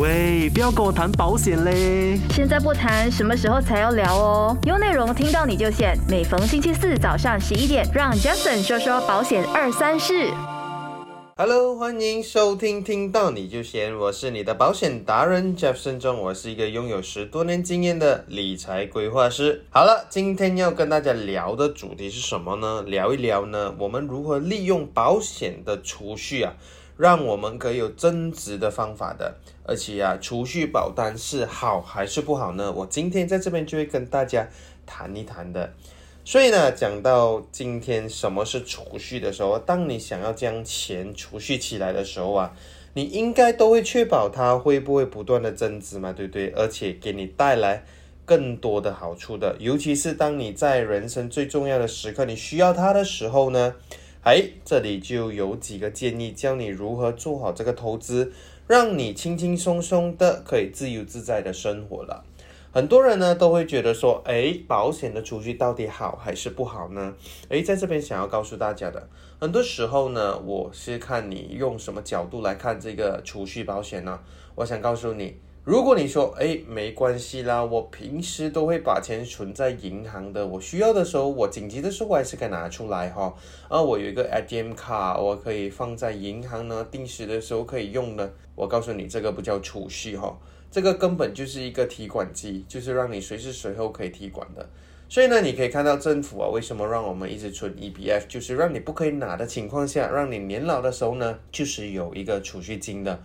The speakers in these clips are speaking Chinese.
喂，不要跟我谈保险嘞！现在不谈，什么时候才要聊哦？有内容听到你就险，每逢星期四早上十一点，让 Jason 说说保险二三事。Hello，欢迎收听，听到你就先，我是你的保险达人 Jeff 慎重，我是一个拥有十多年经验的理财规划师。好了，今天要跟大家聊的主题是什么呢？聊一聊呢，我们如何利用保险的储蓄啊，让我们可以有增值的方法的。而且啊，储蓄保单是好还是不好呢？我今天在这边就会跟大家谈一谈的。所以呢，讲到今天什么是储蓄的时候，当你想要将钱储蓄起来的时候啊，你应该都会确保它会不会不断的增值嘛，对不对？而且给你带来更多的好处的，尤其是当你在人生最重要的时刻，你需要它的时候呢，哎，这里就有几个建议，教你如何做好这个投资，让你轻轻松松的可以自由自在的生活了。很多人呢都会觉得说，诶，保险的储蓄到底好还是不好呢？诶，在这边想要告诉大家的，很多时候呢，我是看你用什么角度来看这个储蓄保险呢？我想告诉你，如果你说，诶，没关系啦，我平时都会把钱存在银行的，我需要的时候，我紧急的时候我还是可以拿出来哈。啊，我有一个 ATM 卡，我可以放在银行呢，定时的时候可以用的。我告诉你，这个不叫储蓄哈。这个根本就是一个提款机，就是让你随时随后可以提款的。所以呢，你可以看到政府啊，为什么让我们一直存 EBF，就是让你不可以拿的情况下，让你年老的时候呢，就是有一个储蓄金的。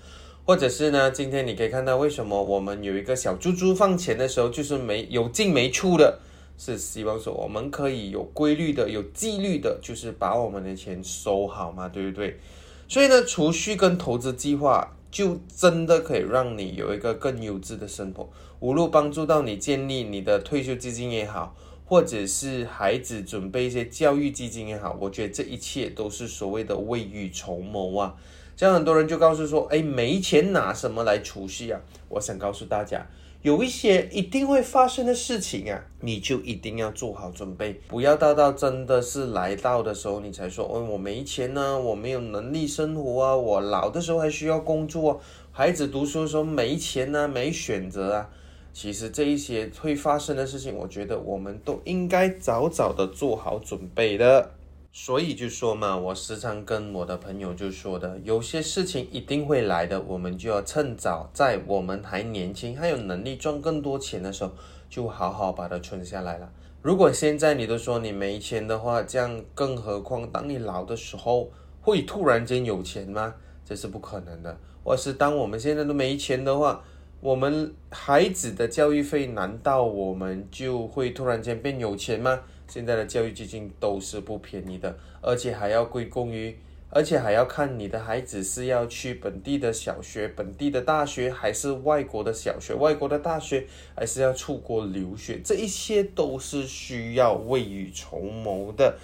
或者是呢，今天你可以看到为什么我们有一个小猪猪放钱的时候，就是没有进没出的，是希望说我们可以有规律的、有纪律的，就是把我们的钱收好嘛，对不对？所以呢，储蓄跟投资计划。就真的可以让你有一个更优质的生活，无论帮助到你建立你的退休基金也好，或者是孩子准备一些教育基金也好，我觉得这一切都是所谓的未雨绸缪啊。像很多人就告诉说，哎，没钱拿什么来储蓄啊？我想告诉大家。有一些一定会发生的事情啊，你就一定要做好准备，不要到到真的是来到的时候，你才说，哦，我没钱呢，我没有能力生活啊，我老的时候还需要工作，孩子读书的时候没钱呢，没选择啊。其实这一些会发生的事情，我觉得我们都应该早早的做好准备的。所以就说嘛，我时常跟我的朋友就说的，有些事情一定会来的，我们就要趁早，在我们还年轻，还有能力赚更多钱的时候，就好好把它存下来了。如果现在你都说你没钱的话，这样更何况当你老的时候，会突然间有钱吗？这是不可能的。或是当我们现在都没钱的话，我们孩子的教育费，难道我们就会突然间变有钱吗？现在的教育基金都是不便宜的，而且还要归功于，而且还要看你的孩子是要去本地的小学、本地的大学，还是外国的小学、外国的大学，还是要出国留学，这一些都是需要未雨绸缪的。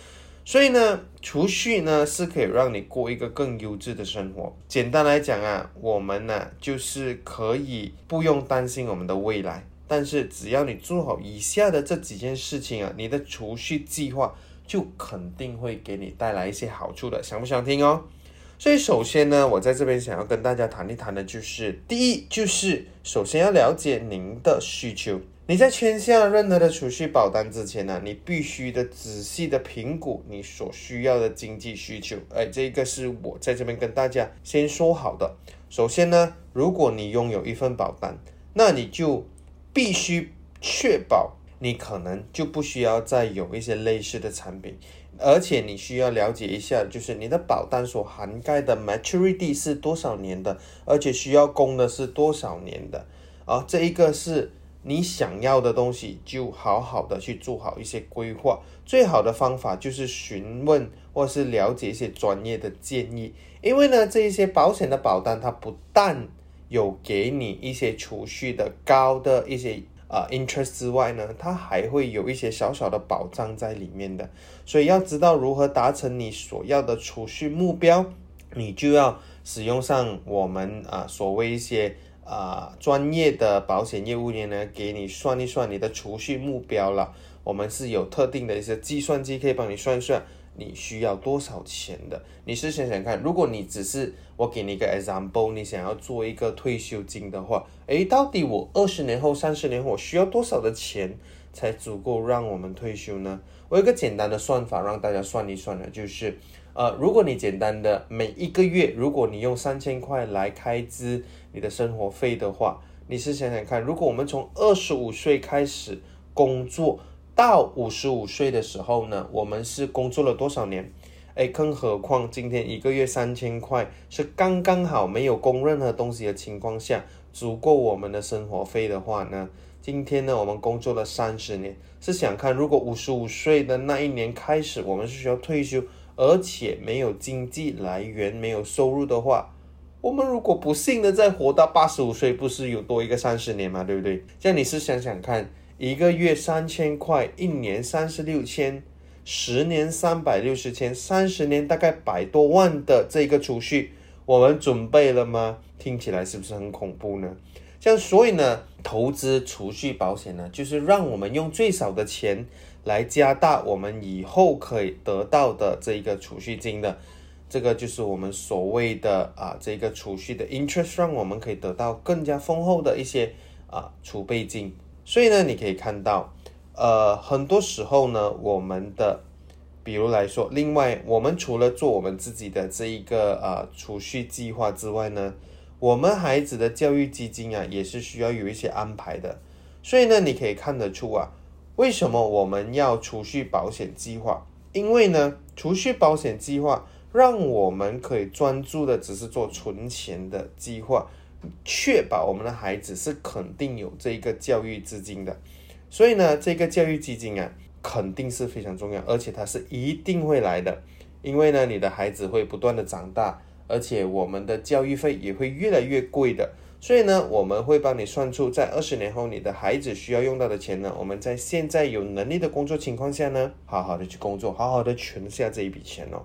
所以呢，储蓄呢是可以让你过一个更优质的生活。简单来讲啊，我们呢就是可以不用担心我们的未来。但是只要你做好以下的这几件事情啊，你的储蓄计划就肯定会给你带来一些好处的，想不想听哦？所以首先呢，我在这边想要跟大家谈一谈的就是，第一就是首先要了解您的需求。你在签下任何的储蓄保单之前呢，你必须的仔细的评估你所需要的经济需求。哎，这个是我在这边跟大家先说好的。首先呢，如果你拥有一份保单，那你就必须确保你可能就不需要再有一些类似的产品，而且你需要了解一下，就是你的保单所涵盖的 maturity 是多少年的，而且需要供的是多少年的。啊，这一个是你想要的东西，就好好的去做好一些规划。最好的方法就是询问或是了解一些专业的建议，因为呢，这一些保险的保单它不但有给你一些储蓄的高的一些啊 interest 之外呢，它还会有一些小小的保障在里面的。所以要知道如何达成你所要的储蓄目标，你就要使用上我们啊所谓一些啊专业的保险业务员呢，给你算一算你的储蓄目标了。我们是有特定的一些计算机可以帮你算算。你需要多少钱的。你是想想看，如果你只是我给你一个 example，你想要做一个退休金的话，诶，到底我二十年后、三十年后我需要多少的钱才足够让我们退休呢？我有个简单的算法让大家算一算呢，就是呃，如果你简单的每一个月，如果你用三千块来开支你的生活费的话，你是想想看，如果我们从二十五岁开始工作。到五十五岁的时候呢，我们是工作了多少年？哎，更何况今天一个月三千块是刚刚好，没有供任何东西的情况下，足够我们的生活费的话呢？今天呢，我们工作了三十年，是想看如果五十五岁的那一年开始，我们是需要退休，而且没有经济来源、没有收入的话，我们如果不幸的再活到八十五岁，不是有多一个三十年嘛？对不对？这样你是想想看。一个月三千块，一年三十六千，十年三百六十千，三十年大概百多万的这个储蓄，我们准备了吗？听起来是不是很恐怖呢？像所以呢，投资储蓄保险呢，就是让我们用最少的钱来加大我们以后可以得到的这一个储蓄金的，这个就是我们所谓的啊这个储蓄的 interest，让我们可以得到更加丰厚的一些啊储备金。所以呢，你可以看到，呃，很多时候呢，我们的，比如来说，另外，我们除了做我们自己的这一个呃储蓄计划之外呢，我们孩子的教育基金啊，也是需要有一些安排的。所以呢，你可以看得出啊，为什么我们要储蓄保险计划？因为呢，储蓄保险计划让我们可以专注的只是做存钱的计划。确保我们的孩子是肯定有这个教育资金的，所以呢，这个教育基金啊，肯定是非常重要，而且它是一定会来的，因为呢，你的孩子会不断的长大，而且我们的教育费也会越来越贵的，所以呢，我们会帮你算出在二十年后你的孩子需要用到的钱呢，我们在现在有能力的工作情况下呢，好好的去工作，好好的存下这一笔钱哦，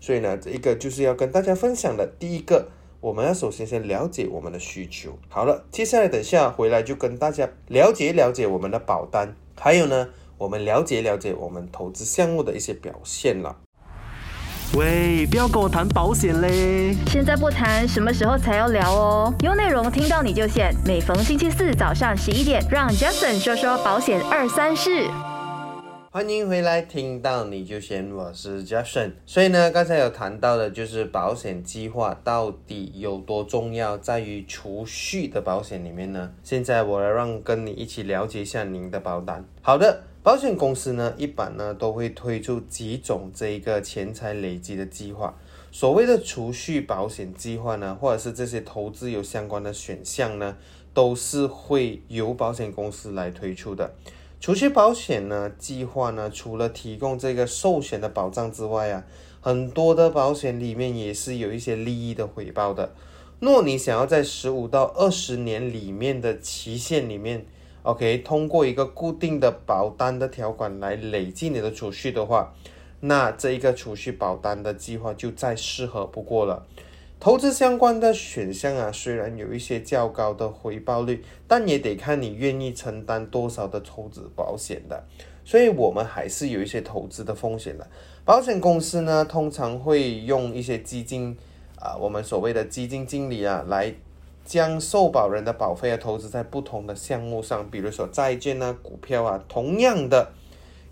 所以呢，这一个就是要跟大家分享的第一个。我们要首先先了解我们的需求。好了，接下来等下回来就跟大家了解了解我们的保单，还有呢，我们了解了解我们投资项目的一些表现了。喂，不要跟我谈保险嘞！现在不谈，什么时候才要聊哦？有内容听到你就选，每逢星期四早上十一点，让 Jason 说说保险二三事。欢迎回来，听到你就选，我是 Jason。所以呢，刚才有谈到的，就是保险计划到底有多重要，在于储蓄的保险里面呢。现在我来让跟你一起了解一下您的保单。好的，保险公司呢，一般呢都会推出几种这一个钱财累积的计划。所谓的储蓄保险计划呢，或者是这些投资有相关的选项呢，都是会由保险公司来推出的。储蓄保险呢，计划呢，除了提供这个寿险的保障之外啊，很多的保险里面也是有一些利益的回报的。若你想要在十五到二十年里面的期限里面，OK，通过一个固定的保单的条款来累计你的储蓄的话，那这一个储蓄保单的计划就再适合不过了。投资相关的选项啊，虽然有一些较高的回报率，但也得看你愿意承担多少的投资保险的。所以，我们还是有一些投资的风险的。保险公司呢，通常会用一些基金啊，我们所谓的基金经理啊，来将受保人的保费啊投资在不同的项目上，比如说债券啊、股票啊。同样的，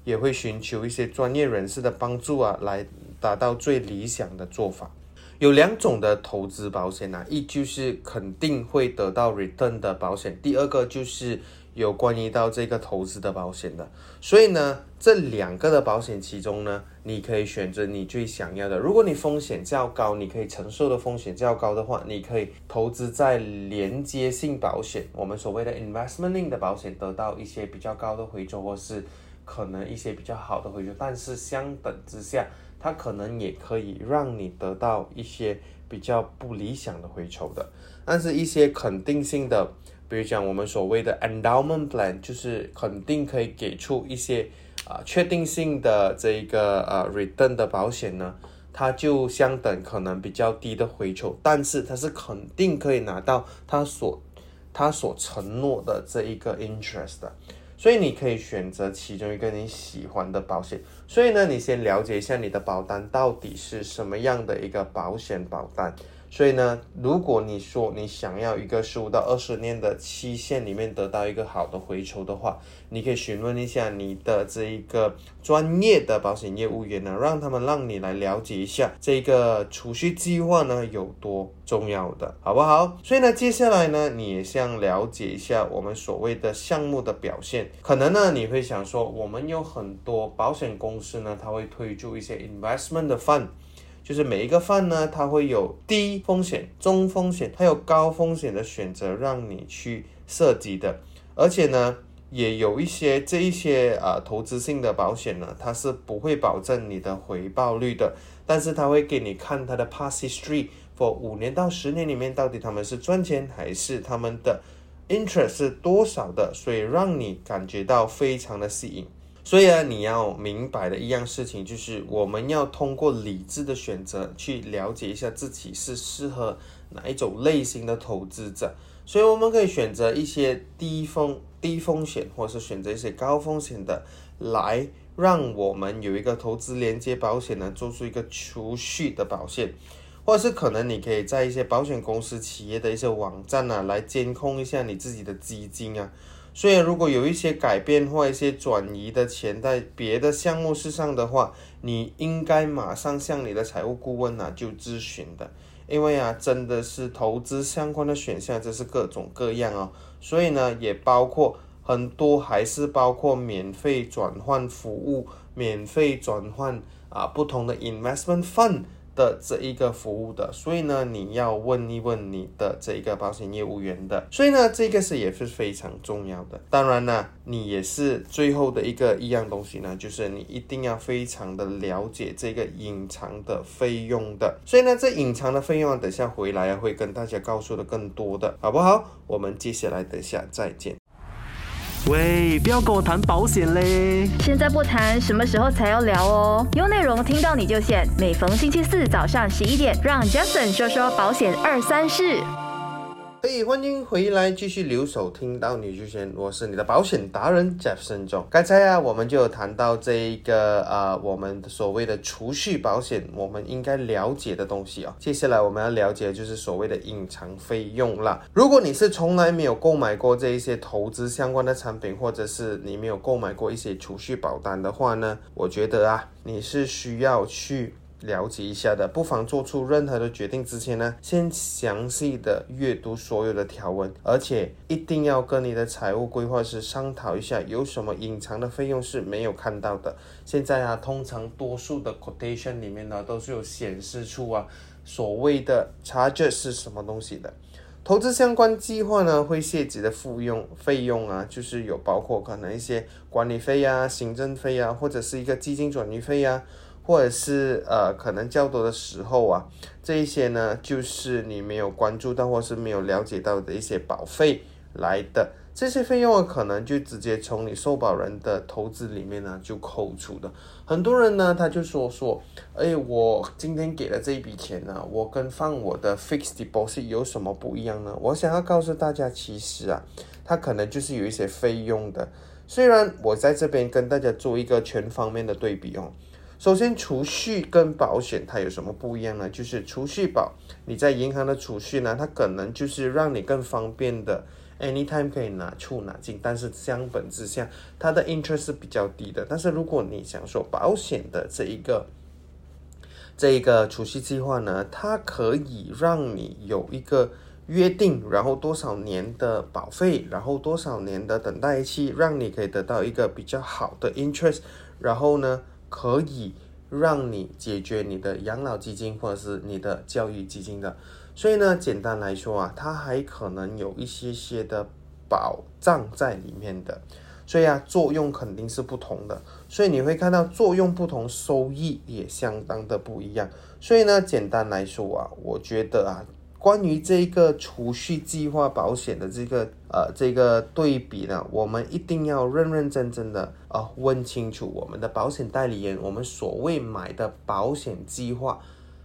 也会寻求一些专业人士的帮助啊，来达到最理想的做法。有两种的投资保险呐，一就是肯定会得到 return 的保险，第二个就是有关于到这个投资的保险的。所以呢，这两个的保险其中呢，你可以选择你最想要的。如果你风险较高，你可以承受的风险较高的话，你可以投资在连接性保险，我们所谓的 investment link 的保险，得到一些比较高的回酬，或是可能一些比较好的回酬。但是相等之下，它可能也可以让你得到一些比较不理想的回酬的，但是一些肯定性的，比如讲我们所谓的 endowment plan，就是肯定可以给出一些啊确定性的这一个呃 return 的保险呢，它就相等可能比较低的回酬，但是它是肯定可以拿到它所它所承诺的这一个 interest 的。所以你可以选择其中一个你喜欢的保险。所以呢，你先了解一下你的保单到底是什么样的一个保险保单。所以呢，如果你说你想要一个十五到二十年的期限里面得到一个好的回酬的话，你可以询问一下你的这一个专业的保险业务员呢，让他们让你来了解一下这个储蓄计划呢有多重要的，好不好？所以呢，接下来呢，你也想了解一下我们所谓的项目的表现。可能呢，你会想说，我们有很多保险公司呢，它会推出一些 investment 的 fund。就是每一个范呢，它会有低风险、中风险，还有高风险的选择让你去涉及的。而且呢，也有一些这一些啊投资性的保险呢，它是不会保证你的回报率的，但是它会给你看它的 past history for 五年到十年里面到底他们是赚钱还是他们的 interest 是多少的，所以让你感觉到非常的吸引。所以啊，你要明白的一样事情就是，我们要通过理智的选择去了解一下自己是适合哪一种类型的投资者。所以我们可以选择一些低风低风险，或者是选择一些高风险的，来让我们有一个投资连接保险呢，做出一个储蓄的保险，或者是可能你可以在一些保险公司企业的一些网站啊，来监控一下你自己的基金啊。所以，如果有一些改变或一些转移的钱在别的项目事上的话，你应该马上向你的财务顾问啊就咨询的，因为啊，真的是投资相关的选项，这是各种各样哦。所以呢，也包括很多，还是包括免费转换服务，免费转换啊不同的 investment fund。的这一个服务的，所以呢，你要问一问你的这一个保险业务员的，所以呢，这个是也是非常重要的。当然呢，你也是最后的一个一样东西呢，就是你一定要非常的了解这个隐藏的费用的。所以呢，这隐藏的费用，等下回来会跟大家告诉的更多的，好不好？我们接下来等下再见。喂，不要跟我谈保险嘞！现在不谈，什么时候才要聊哦？有内容听到你就现，每逢星期四早上十一点，让 Justin 说说保险二三事。嘿，欢迎回来，继续留守听到你就先，我是你的保险达人 Jeff 森总。刚才啊，我们就有谈到这一个呃，我们所谓的储蓄保险，我们应该了解的东西啊。接下来我们要了解的就是所谓的隐藏费用啦。如果你是从来没有购买过这一些投资相关的产品，或者是你没有购买过一些储蓄保单的话呢，我觉得啊，你是需要去。了解一下的，不妨做出任何的决定之前呢，先详细的阅读所有的条文，而且一定要跟你的财务规划师商讨一下，有什么隐藏的费用是没有看到的。现在啊，通常多数的 quotation 里面呢，都是有显示出啊，所谓的 charge 是什么东西的。投资相关计划呢，会涉及的费用费用啊，就是有包括可能一些管理费啊、行政费啊，或者是一个基金转移费啊。或者是呃，可能较多的时候啊，这一些呢，就是你没有关注到或是没有了解到的一些保费来的，这些费用啊，可能就直接从你受保人的投资里面呢就扣除的。很多人呢，他就说说，哎，我今天给了这一笔钱呢，我跟放我的 fixed deposit 有什么不一样呢？我想要告诉大家，其实啊，它可能就是有一些费用的。虽然我在这边跟大家做一个全方面的对比哦。首先，储蓄跟保险它有什么不一样呢？就是储蓄保，你在银行的储蓄呢，它可能就是让你更方便的，anytime 可以拿出拿进，但是相本之下，它的 interest 是比较低的。但是如果你想说保险的这一个这一个储蓄计划呢，它可以让你有一个约定，然后多少年的保费，然后多少年的等待期，让你可以得到一个比较好的 interest，然后呢？可以让你解决你的养老基金或者是你的教育基金的，所以呢，简单来说啊，它还可能有一些些的保障在里面的，所以啊，作用肯定是不同的，所以你会看到作用不同，收益也相当的不一样，所以呢，简单来说啊，我觉得啊。关于这个储蓄计划保险的这个呃这个对比呢，我们一定要认认真真的啊问清楚我们的保险代理人，我们所谓买的保险计划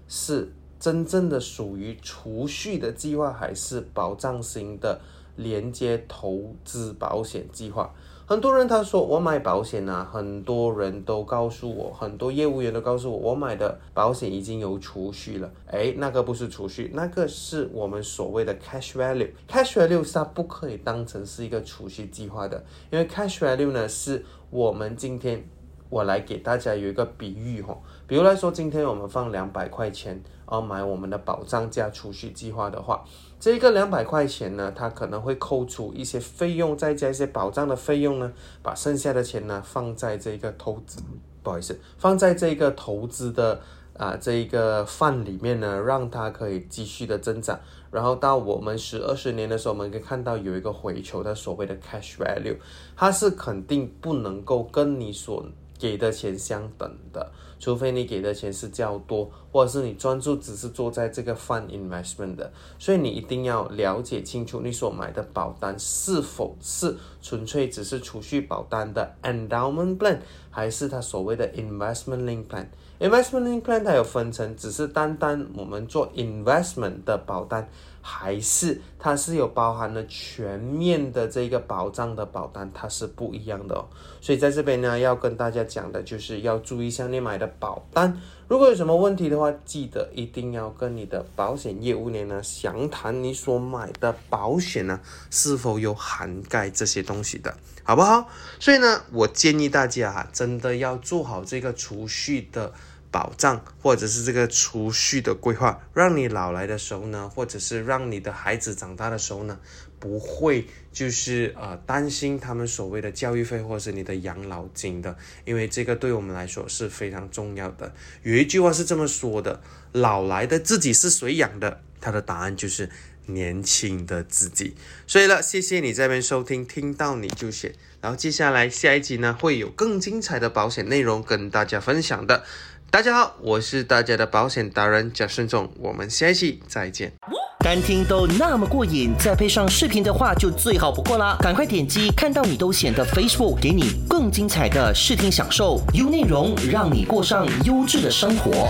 是真正的属于储蓄的计划，还是保障型的连接投资保险计划？很多人他说我买保险啊，很多人都告诉我，很多业务员都告诉我，我买的保险已经有储蓄了。哎，那个不是储蓄，那个是我们所谓的 cash value。cash value 它不可以当成是一个储蓄计划的，因为 cash value 呢是我们今天我来给大家有一个比喻哈，比如来说，今天我们放两百块钱，然后买我们的保障加储蓄计划的话。这个两百块钱呢，它可能会扣除一些费用，再加一些保障的费用呢，把剩下的钱呢放在这个投资，不好意思，放在这个投资的啊这一个范里面呢，让它可以继续的增长，然后到我们十二十年的时候，我们可以看到有一个回球的所谓的 cash value，它是肯定不能够跟你所给的钱相等的。除非你给的钱是较多，或者是你专注只是做在这个 fund investment 的，所以你一定要了解清楚你所买的保单是否是纯粹只是储蓄保单的 endowment plan，还是它所谓的 investment link plan。investment link plan 它有分成，只是单单我们做 investment 的保单。还是它是有包含了全面的这个保障的保单，它是不一样的哦。所以在这边呢，要跟大家讲的就是要注意一下你买的保单，如果有什么问题的话，记得一定要跟你的保险业务员呢详谈你所买的保险呢是否有涵盖这些东西的，好不好？所以呢，我建议大家哈，真的要做好这个储蓄的。保障或者是这个储蓄的规划，让你老来的时候呢，或者是让你的孩子长大的时候呢，不会就是呃担心他们所谓的教育费或者是你的养老金的，因为这个对我们来说是非常重要的。有一句话是这么说的：老来的自己是谁养的？他的答案就是年轻的自己。所以了，谢谢你这边收听，听到你就写。然后接下来下一集呢，会有更精彩的保险内容跟大家分享的。大家好，我是大家的保险达人贾顺仲，我们下期再见。单听都那么过瘾，再配上视频的话就最好不过啦！赶快点击看到你都显得 Facebook，给你更精彩的视听享受，优内容让你过上优质的生活。